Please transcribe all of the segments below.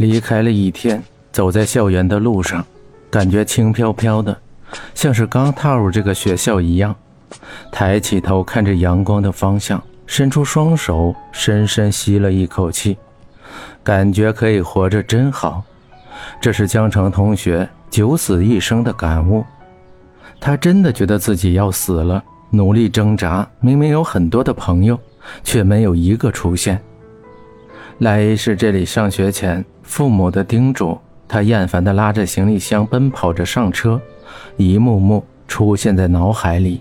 离开了一天，走在校园的路上，感觉轻飘飘的，像是刚踏入这个学校一样。抬起头看着阳光的方向，伸出双手，深深吸了一口气，感觉可以活着真好。这是江城同学九死一生的感悟。他真的觉得自己要死了，努力挣扎，明明有很多的朋友，却没有一个出现。来伊市这里上学前，父母的叮嘱，他厌烦地拉着行李箱奔跑着上车，一幕幕出现在脑海里。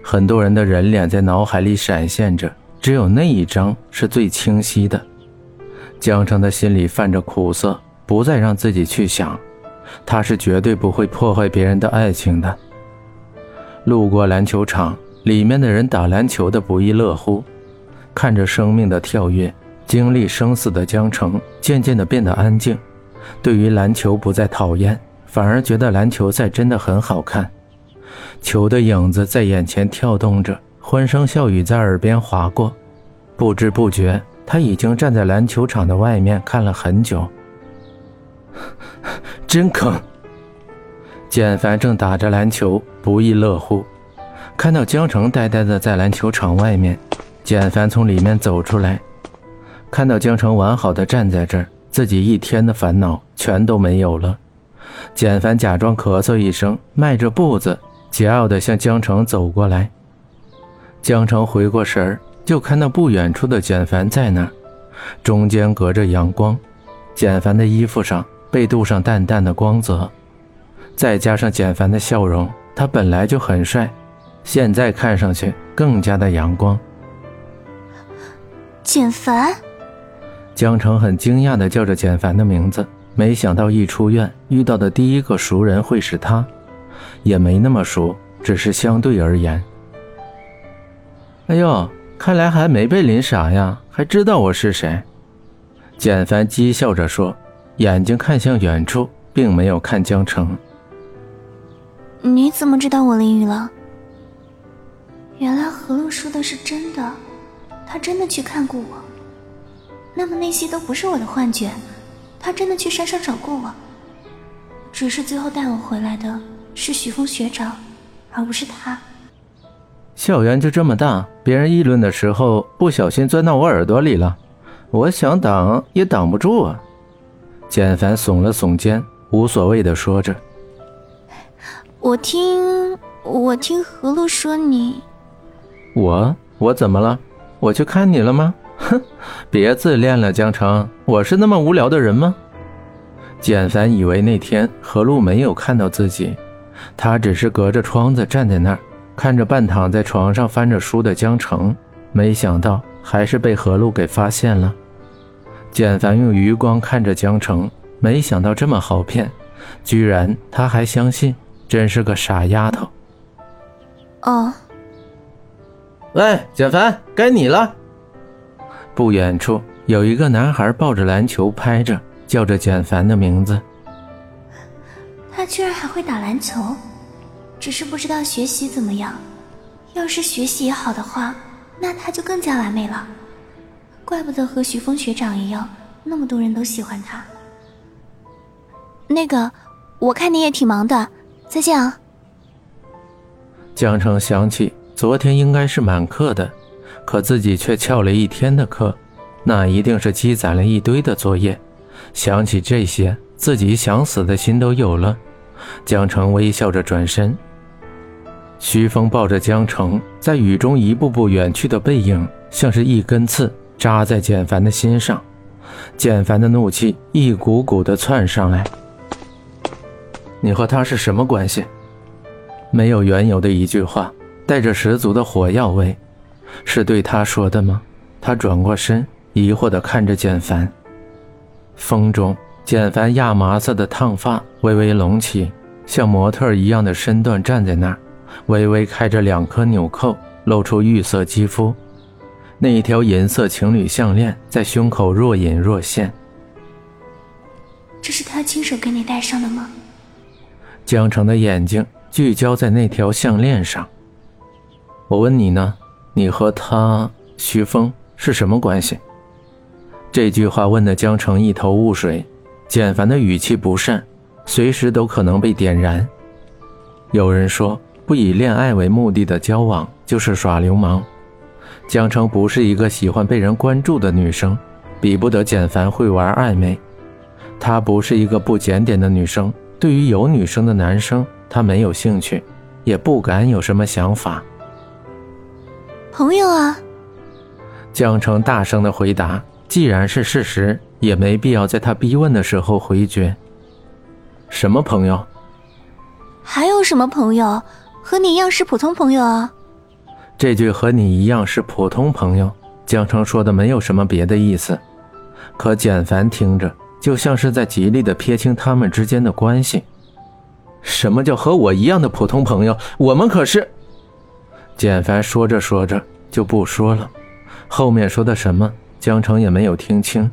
很多人的人脸在脑海里闪现着，只有那一张是最清晰的。江城的心里泛着苦涩，不再让自己去想，他是绝对不会破坏别人的爱情的。路过篮球场，里面的人打篮球的不亦乐乎，看着生命的跳跃。经历生死的江城渐渐地变得安静，对于篮球不再讨厌，反而觉得篮球赛真的很好看。球的影子在眼前跳动着，欢声笑语在耳边划过，不知不觉他已经站在篮球场的外面看了很久。真坑！简凡正打着篮球，不亦乐乎，看到江城呆呆的在篮球场外面，简凡从里面走出来。看到江城完好的站在这儿，自己一天的烦恼全都没有了。简凡假装咳嗽一声，迈着步子，桀骜地向江城走过来。江城回过神儿，就看到不远处的简凡在那儿，中间隔着阳光。简凡的衣服上被镀上淡淡的光泽，再加上简凡的笑容，他本来就很帅，现在看上去更加的阳光。简凡。江城很惊讶地叫着简凡的名字，没想到一出院遇到的第一个熟人会是他，也没那么熟，只是相对而言。哎呦，看来还没被淋傻呀，还知道我是谁？简凡讥笑着说，眼睛看向远处，并没有看江城。你怎么知道我淋雨了？原来何露说的是真的，他真的去看过我。那么那些都不是我的幻觉，他真的去山上找过我。只是最后带我回来的是许峰学长，而不是他。校园就这么大，别人议论的时候不小心钻到我耳朵里了，我想挡也挡不住啊。简凡耸了耸肩，无所谓的说着：“我听我听何露说你，我我怎么了？我去看你了吗？”哼，别自恋了，江城，我是那么无聊的人吗？简凡以为那天何露没有看到自己，他只是隔着窗子站在那儿，看着半躺在床上翻着书的江城，没想到还是被何露给发现了。简凡用余光看着江城，没想到这么好骗，居然他还相信，真是个傻丫头。哦，喂，简凡，该你了。不远处有一个男孩抱着篮球拍着，叫着简凡的名字。他居然还会打篮球，只是不知道学习怎么样。要是学习也好的话，那他就更加完美了。怪不得和徐峰学长一样，那么多人都喜欢他。那个，我看你也挺忙的，再见啊。江城想起昨天应该是满课的。可自己却翘了一天的课，那一定是积攒了一堆的作业。想起这些，自己想死的心都有了。江城微笑着转身，徐峰抱着江城，在雨中一步步远去的背影，像是一根刺扎在简凡的心上。简凡的怒气一股股的窜上来。你和他是什么关系？没有缘由的一句话，带着十足的火药味。是对他说的吗？他转过身，疑惑地看着简凡。风中，简凡亚麻色的烫发微微隆起，像模特一样的身段站在那儿，微微开着两颗纽扣，露出玉色肌肤。那一条银色情侣项链在胸口若隐若现。这是他亲手给你戴上的吗？江城的眼睛聚焦在那条项链上。我问你呢？你和他徐峰是什么关系？这句话问的江城一头雾水，简凡的语气不善，随时都可能被点燃。有人说，不以恋爱为目的的交往就是耍流氓。江城不是一个喜欢被人关注的女生，比不得简凡会玩暧昧。她不是一个不检点的女生，对于有女生的男生，她没有兴趣，也不敢有什么想法。朋友啊，江澄大声的回答。既然是事实，也没必要在他逼问的时候回绝。什么朋友？还有什么朋友？和你一样是普通朋友啊。这句“和你一样是普通朋友”，江澄说的没有什么别的意思，可简凡听着就像是在极力的撇清他们之间的关系。什么叫和我一样的普通朋友？我们可是……简凡说着说着就不说了，后面说的什么？江城也没有听清，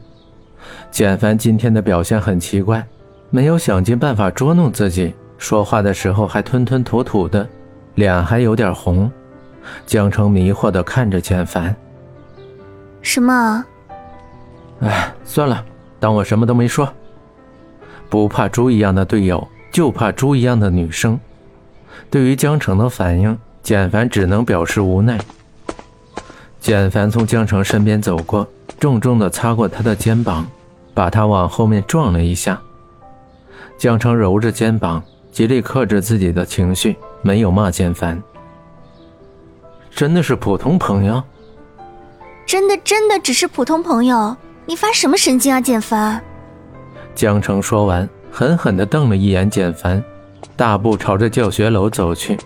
简凡今天的表现很奇怪，没有想尽办法捉弄自己，说话的时候还吞吞吐吐的，脸还有点红。江城迷惑的看着简凡，什么？哎，算了，当我什么都没说。不怕猪一样的队友，就怕猪一样的女生。对于江城的反应，简凡只能表示无奈。简凡从江城身边走过。重重的擦过他的肩膀，把他往后面撞了一下。江城揉着肩膀，极力克制自己的情绪，没有骂简凡。真的是普通朋友？真的真的只是普通朋友？你发什么神经啊，简凡？江城说完，狠狠地瞪了一眼简凡，大步朝着教学楼走去。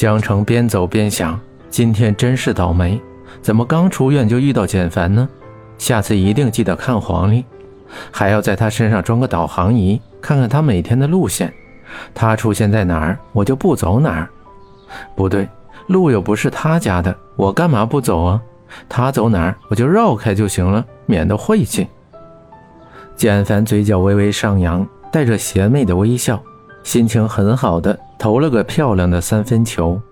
江城边走边想：今天真是倒霉。怎么刚出院就遇到简凡呢？下次一定记得看黄历，还要在他身上装个导航仪，看看他每天的路线。他出现在哪儿，我就不走哪儿。不对，路又不是他家的，我干嘛不走啊？他走哪儿，我就绕开就行了，免得晦气。简凡嘴角微微上扬，带着邪魅的微笑，心情很好的投了个漂亮的三分球。